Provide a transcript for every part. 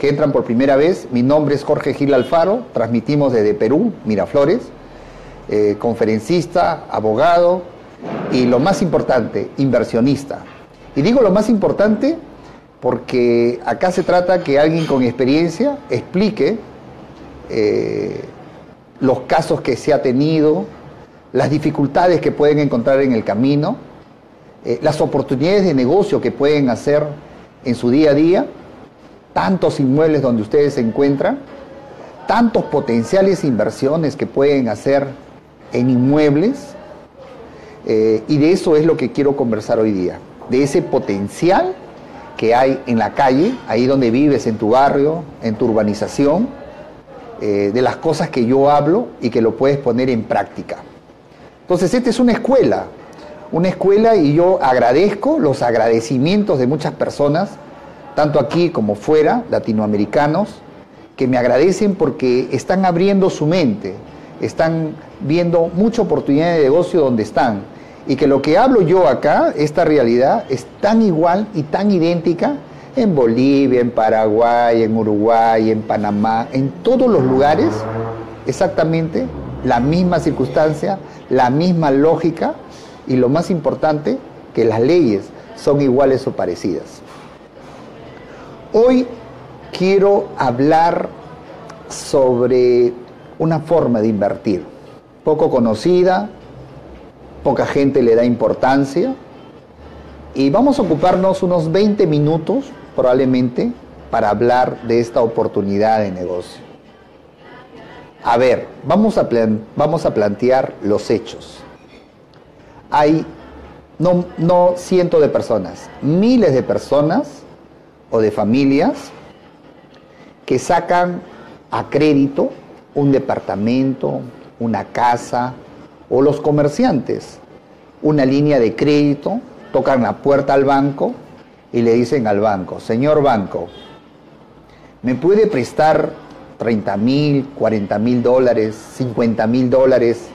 que entran por primera vez, mi nombre es Jorge Gil Alfaro, transmitimos desde Perú, Miraflores, eh, conferencista, abogado y lo más importante, inversionista. Y digo lo más importante porque acá se trata que alguien con experiencia explique eh, los casos que se ha tenido, las dificultades que pueden encontrar en el camino, eh, las oportunidades de negocio que pueden hacer en su día a día, tantos inmuebles donde ustedes se encuentran, tantos potenciales inversiones que pueden hacer en inmuebles, eh, y de eso es lo que quiero conversar hoy día, de ese potencial que hay en la calle, ahí donde vives, en tu barrio, en tu urbanización, eh, de las cosas que yo hablo y que lo puedes poner en práctica. Entonces, esta es una escuela, una escuela y yo agradezco los agradecimientos de muchas personas, tanto aquí como fuera, latinoamericanos, que me agradecen porque están abriendo su mente, están viendo mucha oportunidad de negocio donde están y que lo que hablo yo acá, esta realidad, es tan igual y tan idéntica en Bolivia, en Paraguay, en Uruguay, en Panamá, en todos los lugares, exactamente la misma circunstancia, la misma lógica y lo más importante, que las leyes son iguales o parecidas. Hoy quiero hablar sobre una forma de invertir, poco conocida, poca gente le da importancia. Y vamos a ocuparnos unos 20 minutos probablemente para hablar de esta oportunidad de negocio. A ver, vamos a, vamos a plantear los hechos. Hay no, no cientos de personas, miles de personas o de familias que sacan a crédito un departamento, una casa, o los comerciantes una línea de crédito, tocan la puerta al banco y le dicen al banco, señor banco, ¿me puede prestar 30 mil, 40 mil dólares, 50 mil dólares?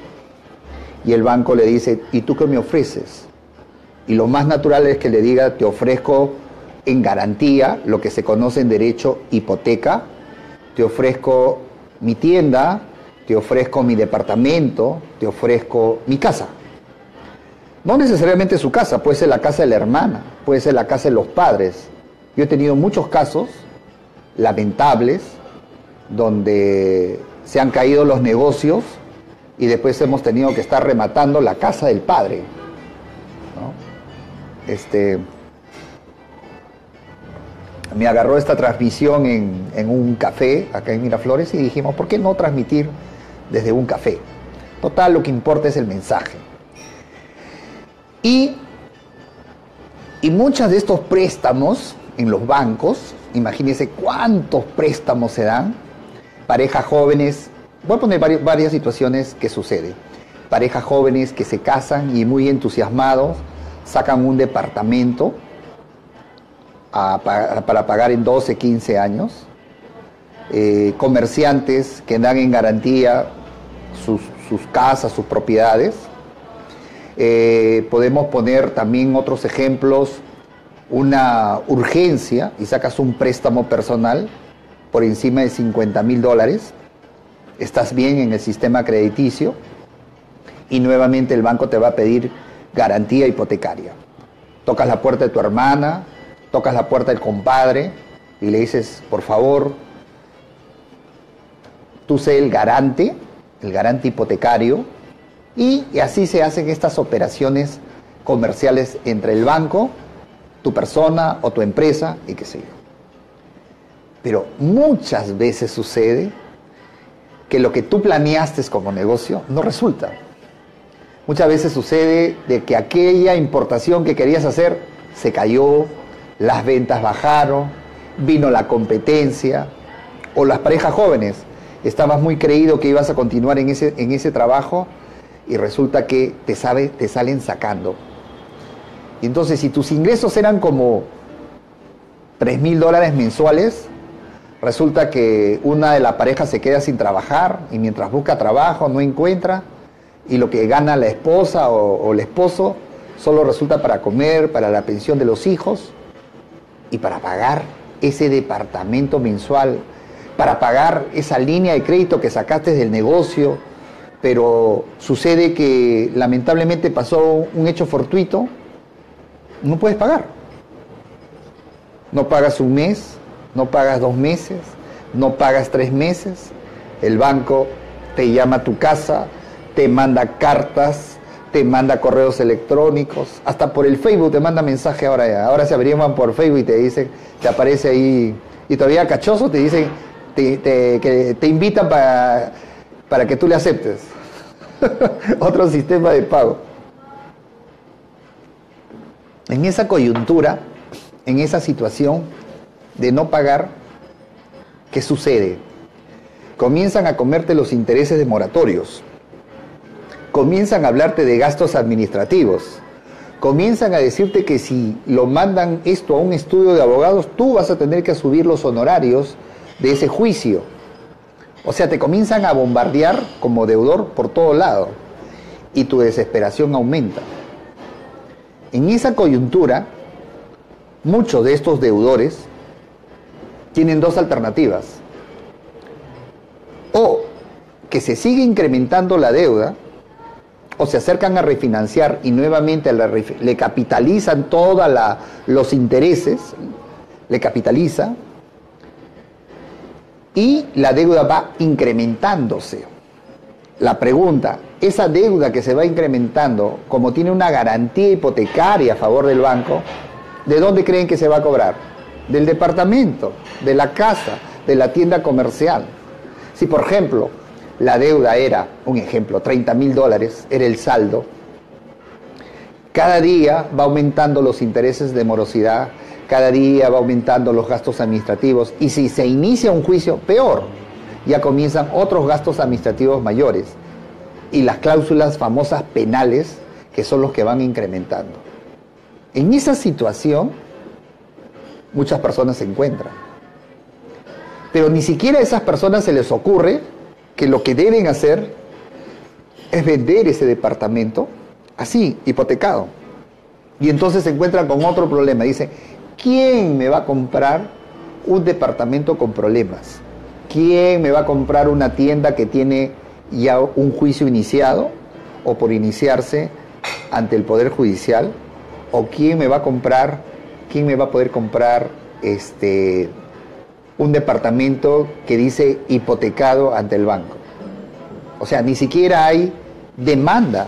Y el banco le dice, ¿y tú qué me ofreces? Y lo más natural es que le diga, te ofrezco en garantía, lo que se conoce en derecho hipoteca, te ofrezco mi tienda, te ofrezco mi departamento, te ofrezco mi casa. No necesariamente su casa, puede ser la casa de la hermana, puede ser la casa de los padres. Yo he tenido muchos casos lamentables donde se han caído los negocios y después hemos tenido que estar rematando la casa del padre. Este, me agarró esta transmisión en, un café acá en Miraflores y dijimos, ¿por qué no transmitir desde un café. Total, lo que importa es el mensaje. Y, y muchos de estos préstamos en los bancos, imagínense cuántos préstamos se dan, parejas jóvenes, voy a poner varias, situaciones que suceden. Parejas jóvenes que se casan y muy entusiasmados sacan un departamento para pagar en 12, 15 años eh, comerciantes que dan en garantía sus, casas, sus propiedades. Eh, podemos poner también otros ejemplos, una urgencia y sacas un préstamo personal por encima de 50 mil dólares, estás bien en el sistema crediticio y nuevamente el banco te va a pedir garantía hipotecaria. Tocas la puerta de tu hermana, tocas la puerta del compadre y le dices, por favor, tú sé el garante, el garante hipotecario, y, así se hacen estas operaciones comerciales entre el banco, tu persona o tu empresa y qué sé yo. Pero muchas veces sucede que lo que tú planeaste como negocio no resulta. Muchas veces sucede de que aquella importación que querías hacer se cayó, las ventas bajaron, vino la competencia, o las parejas jóvenes estabas muy creído que ibas a continuar en ese, en ese trabajo y resulta que te, sabe, te salen sacando. Entonces si tus ingresos eran como 3 mil dólares mensuales, resulta que una de las parejas se queda sin trabajar y mientras busca trabajo no encuentra y lo que gana la esposa o, o el esposo solo resulta para comer, para la pensión de los hijos y para pagar ese departamento mensual para pagar esa línea de crédito que sacaste del negocio, pero sucede que lamentablemente pasó un hecho fortuito, no puedes pagar. No pagas un mes, no pagas dos meses, no pagas tres meses, el banco te llama a tu casa, te manda cartas, te manda correos electrónicos, hasta por el Facebook te manda mensaje ahora Ahora se averiguan por Facebook y te dicen, te aparece ahí, y todavía cachoso te dicen, te, que te invitan para, para que tú le aceptes. Otro sistema de pago. En esa coyuntura, en esa situación de no pagar, ¿qué sucede? Comienzan a comerte los intereses de moratorios comienzan a hablarte de gastos administrativos, comienzan a decirte que si lo mandan esto a un estudio de abogados, tú vas a tener que subir los honorarios de ese juicio. O sea, te comienzan a bombardear como deudor por todo lado y tu desesperación aumenta. En esa coyuntura, muchos de estos deudores tienen dos alternativas. O que se sigue incrementando la deuda o se acercan a refinanciar y nuevamente le capitalizan todos los intereses, le capitaliza, y la deuda va incrementándose. La pregunta, esa deuda que se va incrementando, como tiene una garantía hipotecaria a favor del banco, ¿de dónde creen que se va a cobrar? Del departamento, de la casa, de la tienda comercial. Si por ejemplo la deuda era, un ejemplo, 30 mil dólares, era el saldo, cada día va aumentando los intereses de morosidad, cada día va aumentando los gastos administrativos y si se inicia un juicio, peor, ya comienzan otros gastos administrativos mayores y las cláusulas famosas penales que son los que van incrementando. En esa situación, muchas personas se encuentran. Pero ni siquiera a esas personas se les ocurre que lo que deben hacer es vender ese departamento así, hipotecado. Y entonces se encuentran con otro problema. Dice, ¿quién me va a comprar un departamento con problemas? ¿Quién me va a comprar una tienda que tiene ya un juicio iniciado o por iniciarse ante el Poder Judicial? ¿O quién me va a comprar, quién me va a poder comprar este, un departamento que dice hipotecado ante el banco. O sea, ni siquiera hay demanda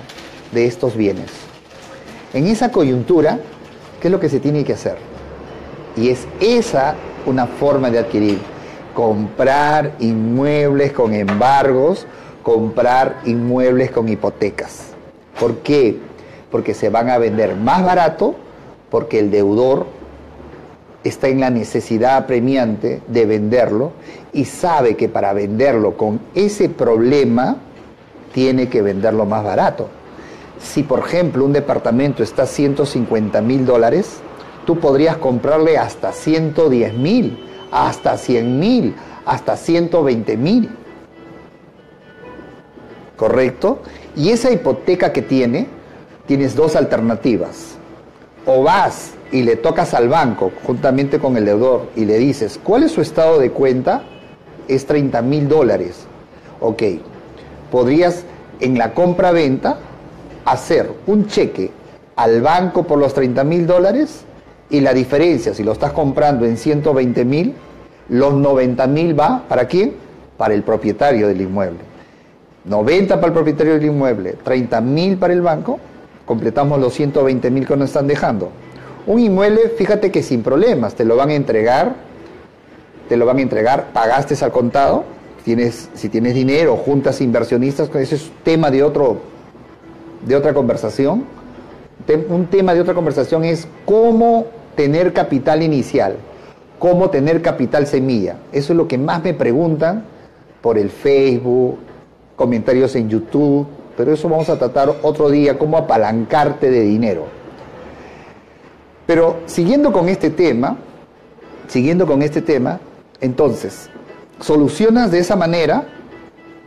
de estos bienes. En esa coyuntura, ¿qué es lo que se tiene que hacer? Y es esa una forma de adquirir. Comprar inmuebles con embargos, comprar inmuebles con hipotecas. ¿Por qué? Porque se van a vender más barato, porque el deudor está en la necesidad apremiante de venderlo y sabe que para venderlo con ese problema tiene que venderlo más barato. Si por ejemplo un departamento está a 150 mil dólares, tú podrías comprarle hasta 110 mil, hasta 100 mil, hasta 120 mil. ¿Correcto? Y esa hipoteca que tiene, tienes dos alternativas. O vas y le tocas al banco juntamente con el deudor y le dices, ¿cuál es su estado de cuenta? Es 30 mil dólares. Ok, podrías en la compra-venta hacer un cheque al banco por los 30 mil dólares y la diferencia, si lo estás comprando en 120 mil, los 90 mil va para quién? Para el propietario del inmueble. 90 para el propietario del inmueble, 30 mil para el banco, completamos los 120 mil que nos están dejando. Un inmueble, fíjate que sin problemas, te lo van a entregar, te lo van a entregar, pagaste al contado, tienes, si tienes dinero, juntas inversionistas, ese es tema de, otro, de otra conversación. Un tema de otra conversación es cómo tener capital inicial, cómo tener capital semilla. Eso es lo que más me preguntan por el Facebook, comentarios en YouTube, pero eso vamos a tratar otro día, cómo apalancarte de dinero. Pero siguiendo con este tema, siguiendo con este tema, entonces, solucionas de esa manera,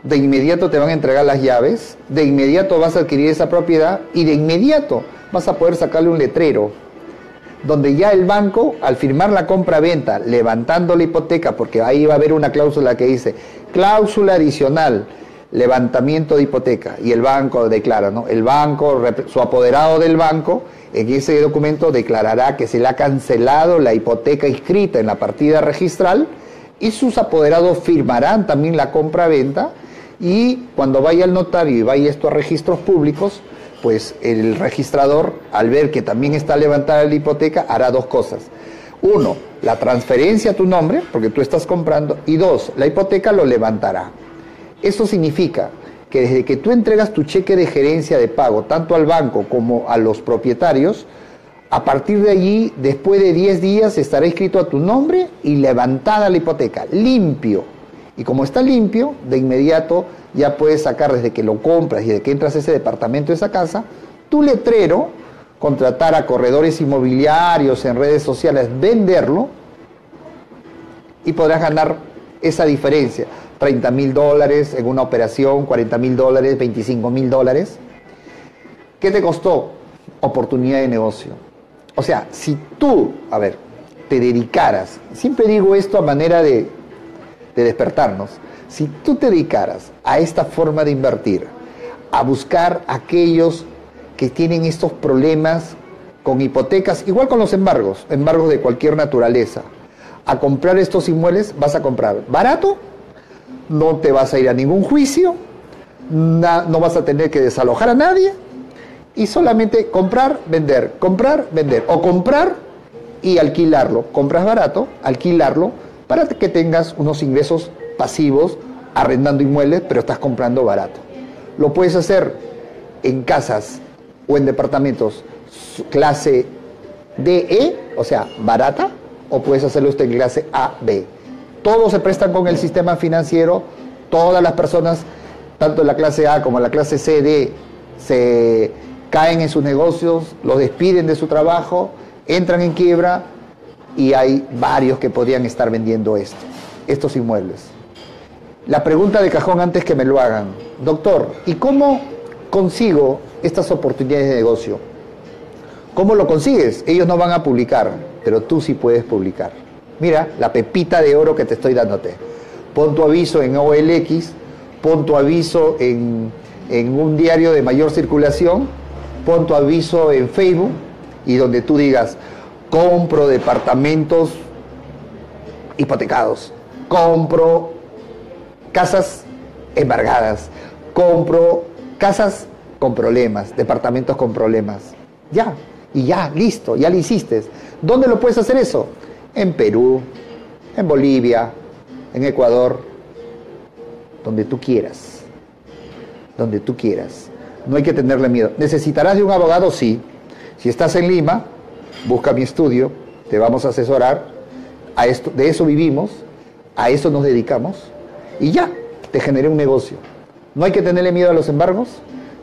de inmediato te van a entregar las llaves, de inmediato vas a adquirir esa propiedad y de inmediato vas a poder sacarle un letrero donde ya el banco, al firmar la compra-venta, levantando la hipoteca, porque ahí va a haber una cláusula que dice, cláusula adicional, levantamiento de hipoteca, y el banco declara, ¿no? El banco, su apoderado del banco, en ese documento declarará que se le ha cancelado la hipoteca inscrita en la partida registral y sus apoderados firmarán también la compra-venta y cuando vaya al notario y vaya esto a registros públicos, pues el registrador, al ver que también está levantada la hipoteca, hará dos cosas. Uno, la transferencia a tu nombre, porque tú estás comprando, y dos, la hipoteca lo levantará. Eso significa que desde que tú entregas tu cheque de gerencia de pago, tanto al banco como a los propietarios, a partir de allí, después de 10 días, estará escrito a tu nombre y levantada la hipoteca, limpio. Y como está limpio, de inmediato ya puedes sacar desde que lo compras y de que entras a ese departamento, esa casa, tu letrero, contratar a corredores inmobiliarios en redes sociales, venderlo y podrás ganar esa diferencia. 30 mil dólares en una operación, 40 mil dólares, 25 mil dólares. ¿Qué te costó? Oportunidad de negocio. O sea, si tú, a ver, te dedicaras, siempre digo esto a manera de, de despertarnos, si tú te dedicaras a esta forma de invertir, a buscar aquellos que tienen estos problemas con hipotecas, igual con los embargos, embargos de cualquier naturaleza, a comprar estos inmuebles, vas a comprar barato, no te vas a ir a ningún juicio, no vas a tener que desalojar a nadie y solamente comprar, vender, comprar, vender o comprar y alquilarlo. Compras barato, alquilarlo para que tengas unos ingresos pasivos arrendando inmuebles, pero estás comprando barato. Lo puedes hacer en casas o en departamentos clase DE, o sea, barata, o puedes hacerlo usted en clase AB. Todos se prestan con el sistema financiero, todas las personas, tanto la clase A como la clase C, D, se caen en sus negocios, los despiden de su trabajo, entran en quiebra y hay varios que podrían estar vendiendo esto, estos inmuebles. La pregunta de cajón antes que me lo hagan, doctor, ¿y cómo consigo estas oportunidades de negocio? ¿Cómo lo consigues? Ellos no van a publicar, pero tú sí puedes publicar. Mira, la pepita de oro que te estoy dándote. Pon tu aviso en OLX, pon tu aviso en, en un diario de mayor circulación, pon tu aviso en Facebook y donde tú digas, compro departamentos hipotecados, compro casas embargadas, compro casas con problemas, departamentos con problemas. Ya, y ya, listo, ya lo hiciste. ¿Dónde lo puedes hacer eso? En Perú, en Bolivia, en Ecuador, donde tú quieras, donde tú quieras. No hay que tenerle miedo. ¿Necesitarás de un abogado? Sí. Si estás en Lima, busca mi estudio, te vamos a asesorar. A esto, de eso vivimos, a eso nos dedicamos y ya, te generé un negocio. No hay que tenerle miedo a los embargos,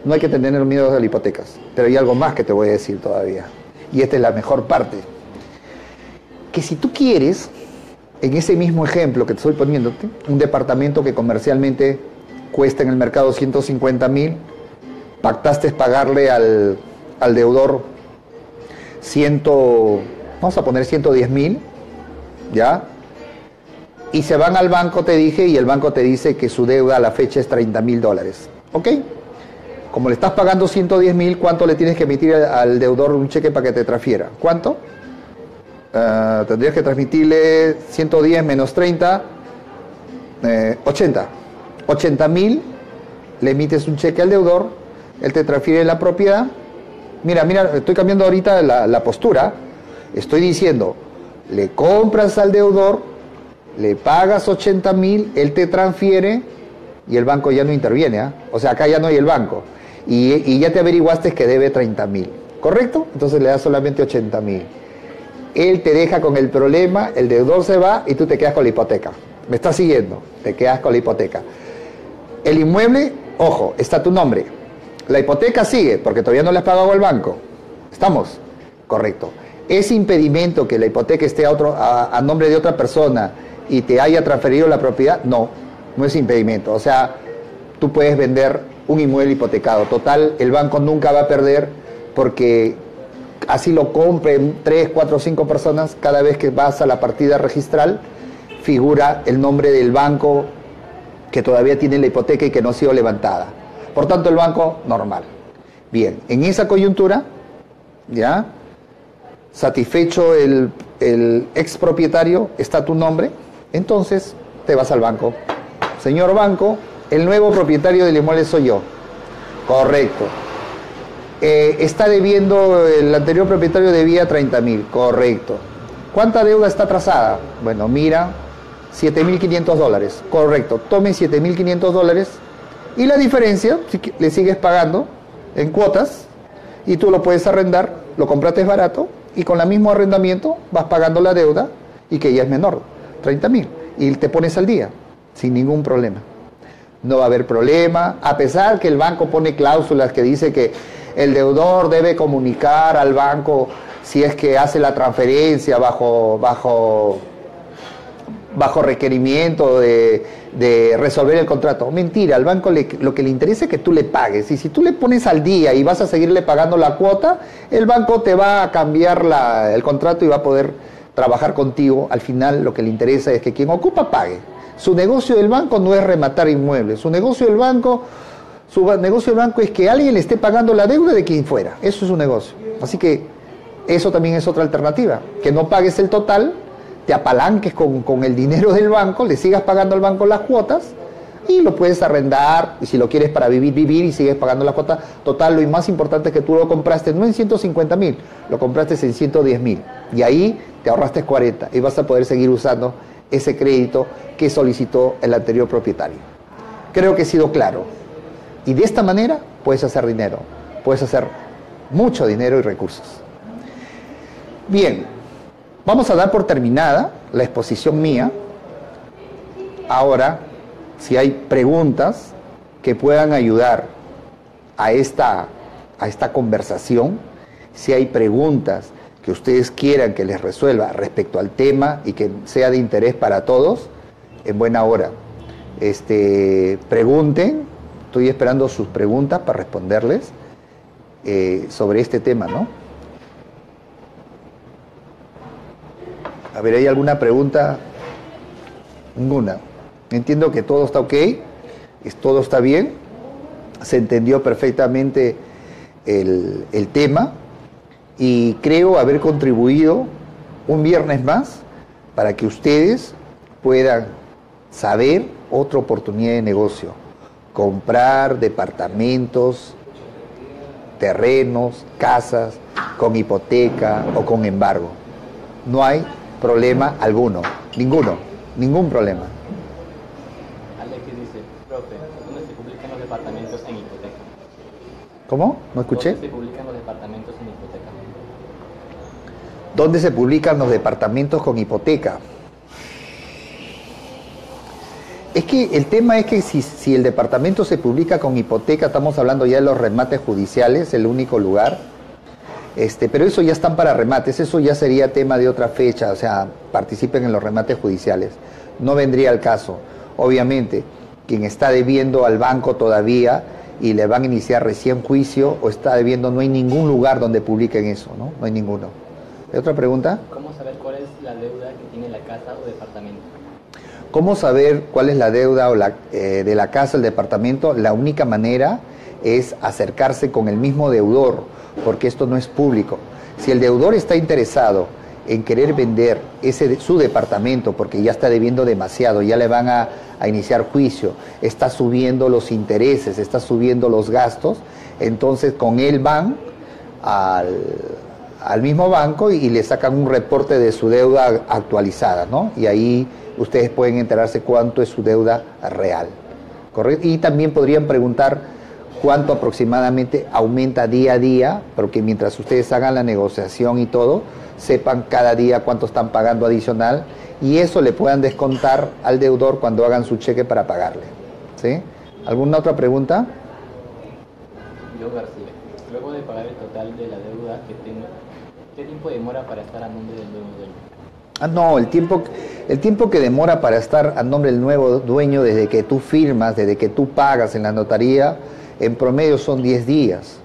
no hay que tenerle miedo a las hipotecas. Pero hay algo más que te voy a decir todavía. Y esta es la mejor parte. Que si tú quieres, en ese mismo ejemplo que te estoy poniéndote, un departamento que comercialmente cuesta en el mercado 150 mil, pactaste pagarle al, al deudor 100, vamos a poner 110 mil, ¿ya? y se van al banco, te dije, y el banco te dice que su deuda a la fecha es 30 mil dólares. ¿Ok? Como le estás pagando 110 mil, ¿cuánto le tienes que emitir al deudor un cheque para que te transfiera? ¿Cuánto? Ah, tendrías que transmitirle 110 menos 30, 80. 80 mil, le emites un cheque al deudor, él te transfiere la propiedad. Mira, mira, estoy cambiando ahorita la, la postura. Estoy diciendo, le compras al deudor le pagas 80 mil, él te transfiere y el banco ya no interviene. ¿ah? O sea, acá ya no hay el banco. Y, ya te averiguaste que debe 30 mil. ¿Correcto? Entonces le das solamente 80 mil. Él te deja con el problema, el deudor se va y tú te quedas con la hipoteca. ¿Me estás siguiendo? Te quedas con la hipoteca. El inmueble, ojo, está tu nombre. La hipoteca sigue porque todavía no le has pagado al banco. ¿Estamos? Correcto. Ese impedimento que la hipoteca esté a, otro, a nombre de otra persona y te haya transferido la propiedad, no, no es impedimento. O sea, tú puedes vender un inmueble hipotecado. Total, el banco nunca va a perder porque así lo compren 3, 4, 5 personas, cada vez que vas a la partida registral, figura el nombre del banco que todavía tiene la hipoteca y que no ha sido levantada. Por tanto, el banco normal. Bien, en esa coyuntura, ¿ya? Satisfecho el, el expropietario, está tu nombre, entonces te vas al banco. Señor banco, el nuevo propietario del inmueble soy yo. Correcto. Eh, está debiendo, el anterior propietario debía 30 mil, correcto. ¿Cuánta deuda está atrasada? Bueno, mira, 7.500 dólares, correcto. Tome 7.500 dólares y la diferencia, le sigues pagando en cuotas y tú lo puedes arrendar, lo compraste barato y con el mismo arrendamiento vas pagando la deuda y que ya es menor, 30 mil, y te pones al día sin ningún problema. No va a haber problema, a pesar que el banco pone cláusulas que dice que el deudor debe comunicar al banco si es que hace la transferencia bajo, bajo, bajo requerimiento de, resolver el contrato. Mentira, al banco lo que le interesa es que tú le pagues. Y si tú le pones al día y vas a seguirle pagando la cuota, el banco te va a cambiar el contrato y va a poder trabajar contigo. Al final lo que le interesa es que quien ocupa pague. Su negocio del banco no es rematar inmuebles. Su negocio del banco su negocio del banco es que alguien le esté pagando la deuda de quien fuera. Eso es su negocio. Así que eso también es otra alternativa. Que no pagues el total, te apalanques con, con el dinero del banco, le sigas pagando al banco las cuotas y lo puedes arrendar. Y si lo quieres para vivir, vivir y sigues pagando la cuota total. Lo más importante es que tú lo compraste no en 150 mil, lo compraste en 110 mil. Y ahí te ahorraste 40 y vas a poder seguir usando ese crédito que solicitó el anterior propietario. Creo que he sido claro. Y de esta manera puedes hacer dinero, puedes hacer mucho dinero y recursos. Bien, vamos a dar por terminada la exposición mía. Ahora, si hay preguntas que puedan ayudar a esta, a esta conversación, si hay preguntas que ustedes quieran que les resuelva respecto al tema y que sea de interés para todos, en buena hora. Este, pregunten, Estoy esperando sus preguntas para responderles eh, sobre este tema, ¿no? A ver, ¿hay alguna pregunta? Ninguna. Entiendo que todo está ok, todo está bien, se entendió perfectamente el, el tema y creo haber contribuido un viernes más para que ustedes puedan saber otra oportunidad de negocio comprar departamentos, terrenos, casas con hipoteca o con embargo. No hay problema alguno, ninguno, ningún problema. Alex dice, profe, ¿dónde se publican los departamentos en hipoteca? ¿Cómo? ¿No escuché? ¿Dónde se publican los departamentos en hipoteca? ¿Dónde se publican los departamentos con hipoteca? Es que el tema es que si, el departamento se publica con hipoteca, estamos hablando ya de los remates judiciales, el único lugar. Este, pero eso ya están para remates, eso ya sería tema de otra fecha, o sea, participen en los remates judiciales. No vendría al caso. Obviamente, quien está debiendo al banco todavía y le van a iniciar recién juicio o está debiendo, no hay ningún lugar donde publiquen eso, ¿no? No hay ninguno. ¿Hay otra pregunta? ¿Cómo saber cuál es la deuda que tiene la casa o departamento? ¿Cómo saber cuál es la deuda eh, de la casa, el departamento? La única manera es acercarse con el mismo deudor, porque esto no es público. Si el deudor está interesado en querer vender ese, su departamento porque ya está debiendo demasiado, ya le van a, iniciar juicio, está subiendo los intereses, está subiendo los gastos, entonces con él van al, al mismo banco y, le sacan un reporte de su deuda actualizada, ¿no? Y ahí ustedes pueden enterarse cuánto es su deuda real. ¿correcto? Y también podrían preguntar cuánto aproximadamente aumenta día a día, porque mientras ustedes hagan la negociación y todo, sepan cada día cuánto están pagando adicional y eso le puedan descontar al deudor cuando hagan su cheque para pagarle. ¿Sí? ¿Alguna otra pregunta? Yo García, luego de pagar el total de la deuda que tengo, ¿qué tiempo demora para estar a nombre del nuevo dueño? Ah, no, el tiempo, el tiempo que demora para estar a nombre del nuevo dueño desde que tú firmas, desde que tú pagas en la notaría, en promedio son 10 días.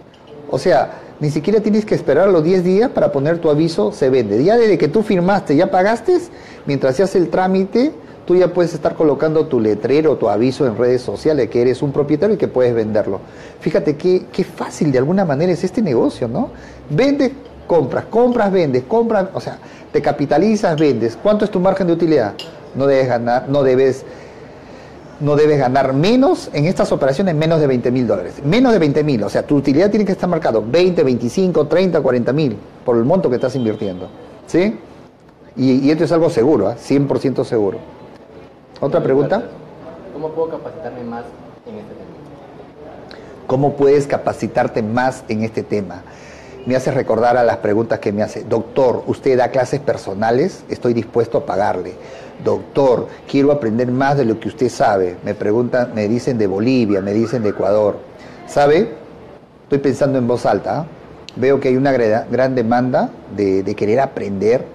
O sea, ni siquiera tienes que esperar los 10 días para poner tu aviso se vende. Ya desde que tú firmaste, ya pagaste, mientras se hace el trámite, tú ya puedes estar colocando tu letrero, tu aviso en redes sociales que eres un propietario y que puedes venderlo. Fíjate qué, qué fácil de alguna manera es este negocio, ¿no? Vendes, compras, compras, vendes, compras, o sea, te capitalizas, vendes. ¿Cuánto es tu margen de utilidad? No debes ganar, no debes no debes ganar menos en estas operaciones, menos de 20 mil dólares. Menos de 20 mil, o sea, tu utilidad tiene que estar marcado 20, 25, 30, 40 mil por el monto que estás invirtiendo. ¿Sí? Y, esto es algo seguro, ¿eh? 100% seguro. ¿Otra pregunta? ¿Cómo puedo capacitarme más en este tema? ¿Cómo puedes capacitarte más en este tema? Me hace recordar a las preguntas que me hace. Doctor, ¿usted da clases personales? Estoy dispuesto a pagarle doctor, quiero aprender más de lo que usted sabe. Me preguntan, me dicen de Bolivia, me dicen de Ecuador. ¿Sabe? Estoy pensando en voz alta. ¿ah? Veo que hay una gran demanda de, querer aprender.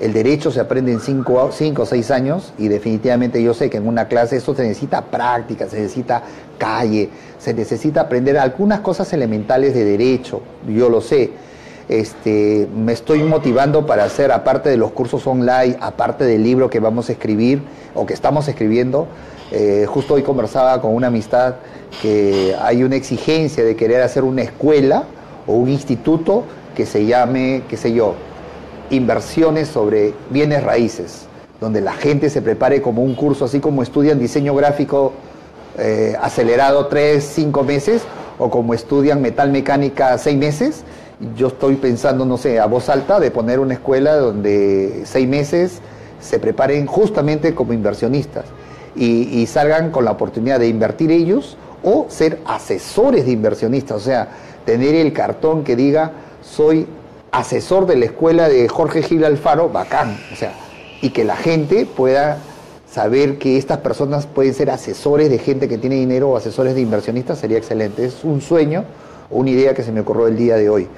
El derecho se aprende en 5 o 6 años y definitivamente yo sé que en una clase eso se necesita práctica, se necesita calle, se necesita aprender algunas cosas elementales de derecho, yo lo sé. Este, me estoy motivando para hacer, aparte de los cursos online, aparte del libro que vamos a escribir o que estamos escribiendo, eh, justo hoy conversaba con una amistad que hay una exigencia de querer hacer una escuela o un instituto que se llame, qué sé yo, inversiones sobre bienes raíces, donde la gente se prepare como un curso, así como estudian diseño gráfico eh, acelerado tres, cinco meses, o como estudian metal mecánica seis meses, yo estoy pensando, no sé, a voz alta de poner una escuela donde seis meses se preparen justamente como inversionistas y, salgan con la oportunidad de invertir ellos o ser asesores de inversionistas, o sea, tener el cartón que diga soy asesor de la escuela de Jorge Gil Alfaro, bacán, o sea, y que la gente pueda saber que estas personas pueden ser asesores de gente que tiene dinero o asesores de inversionistas sería excelente. Es un sueño, una idea que se me ocurrió el día de hoy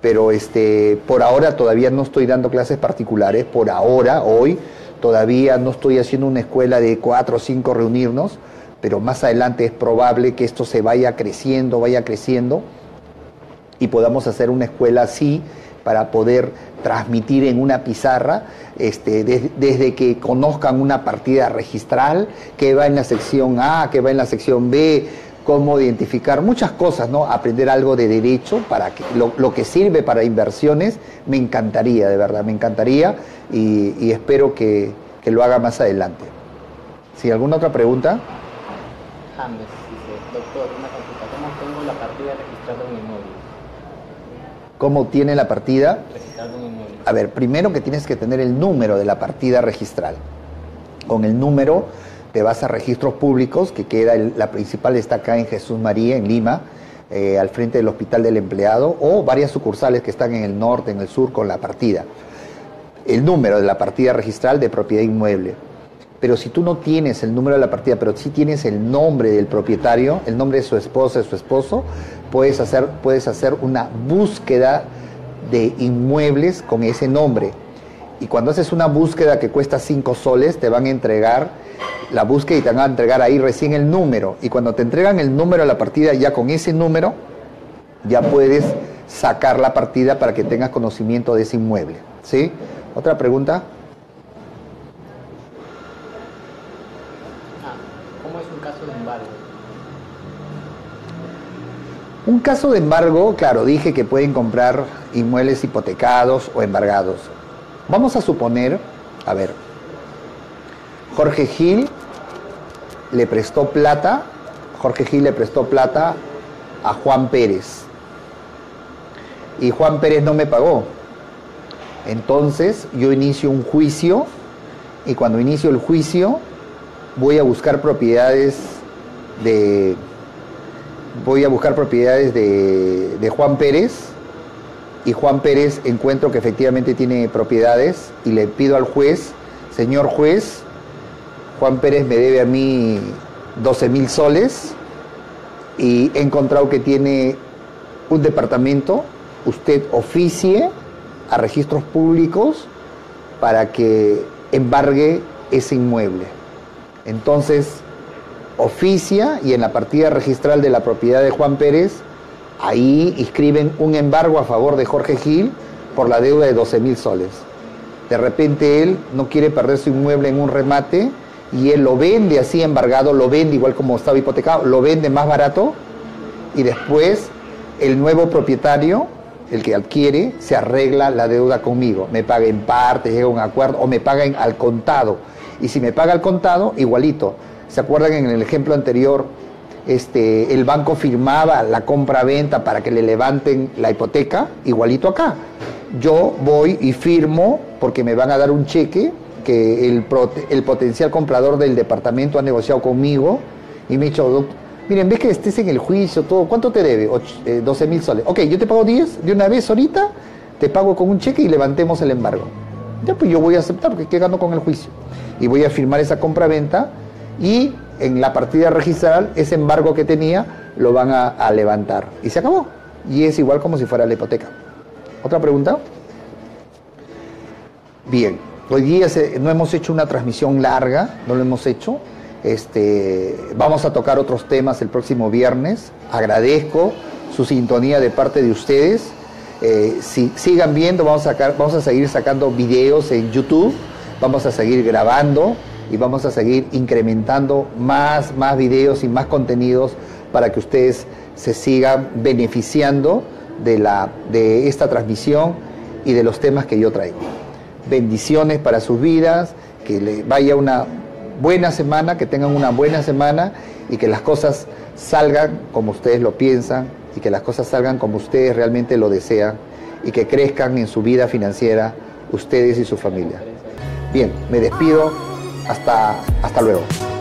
pero este, por ahora todavía no estoy dando clases particulares, por ahora, hoy, todavía no estoy haciendo una escuela de cuatro o cinco reunirnos, pero más adelante es probable que esto se vaya creciendo, vaya creciendo y podamos hacer una escuela así para poder transmitir en una pizarra este, desde que conozcan una partida registral, que va en la sección A, que va en la sección B, cómo identificar muchas cosas, ¿no? Aprender algo de derecho para que lo, que sirve para inversiones, me encantaría, de verdad, me encantaría y, espero que, lo haga más adelante. ¿Sí? ¿Alguna otra pregunta? James doctor, una consulta, ¿cómo tengo la partida registrada en un inmueble? ¿Cómo tiene la partida? A ver, primero que tienes que tener el número de la partida registral. Con el número te vas a registros públicos, que queda, la principal está acá en Jesús María, en Lima, eh, al frente del Hospital del Empleado, o varias sucursales que están en el norte, en el sur, con la partida. El número de la partida registral de propiedad inmueble. Pero si tú no tienes el número de la partida, pero sí tienes el nombre del propietario, el nombre de su esposa, de su esposo, puedes hacer, puedes hacer una búsqueda de inmuebles con ese nombre. Y cuando haces una búsqueda que cuesta 5 soles, te van a entregar la búsqueda y te van a entregar ahí recién el número. Y cuando te entregan el número de la partida, ya con ese número, ya puedes sacar la partida para que tengas conocimiento de ese inmueble. ¿Sí? ¿Otra pregunta? Ah, ¿Cómo es un caso de embargo? Un caso de embargo, claro, dije que pueden comprar inmuebles hipotecados o embargados. Vamos a suponer, a ver, Jorge Gil le prestó plata, Jorge Gil le prestó plata a Juan Pérez. Y Juan Pérez no me pagó. Entonces yo inicio un juicio y cuando inicio el juicio voy a buscar propiedades de voy a buscar propiedades de, Juan Pérez y Juan Pérez encuentro que efectivamente tiene propiedades y le pido al juez, señor juez, Juan Pérez me debe a mí 12 mil soles y he encontrado que tiene un departamento, usted oficie a registros públicos para que embargue ese inmueble. Entonces, oficia y en la partida registral de la propiedad de Juan Pérez Ahí inscriben un embargo a favor de Jorge Gil por la deuda de 12 mil soles. De repente él no quiere perder su inmueble en un remate y él lo vende así embargado, lo vende igual como estaba hipotecado, lo vende más barato y después el nuevo propietario, el que adquiere, se arregla la deuda conmigo. Me paga en parte, llega a un acuerdo o me paga al contado. Y si me paga al contado, igualito. ¿Se acuerdan en el ejemplo anterior? Este, el banco firmaba la compra-venta para que le levanten la hipoteca, igualito acá. Yo voy y firmo porque me van a dar un cheque que el, potencial comprador del departamento ha negociado conmigo y me ha dicho, miren, ves que estés en el juicio, todo, ¿cuánto te debe? 12 eh, mil soles. Ok, yo te pago 10 de una vez ahorita, te pago con un cheque y levantemos el embargo. Ya pues yo voy a aceptar porque ¿qué gano con el juicio? Y voy a firmar esa compra-venta y en la partida registral ese embargo que tenía lo van a, levantar. Y se acabó. Y es igual como si fuera la hipoteca. ¿Otra pregunta? Bien, hoy día no hemos hecho una transmisión larga, no lo hemos hecho. Este, vamos a tocar otros temas el próximo viernes. Agradezco su sintonía de parte de ustedes. Eh, si sigan viendo, vamos a, sacar, vamos a seguir sacando videos en YouTube, vamos a seguir grabando y vamos a seguir incrementando más, más videos y más contenidos para que ustedes se sigan beneficiando de, la, de esta transmisión y de los temas que yo traigo. Bendiciones para sus vidas, que le vaya una buena semana, que tengan una buena semana y que las cosas salgan como ustedes lo piensan y que las cosas salgan como ustedes realmente lo desean y que crezcan en su vida financiera ustedes y su familia. Bien, me despido hasta, hasta luego.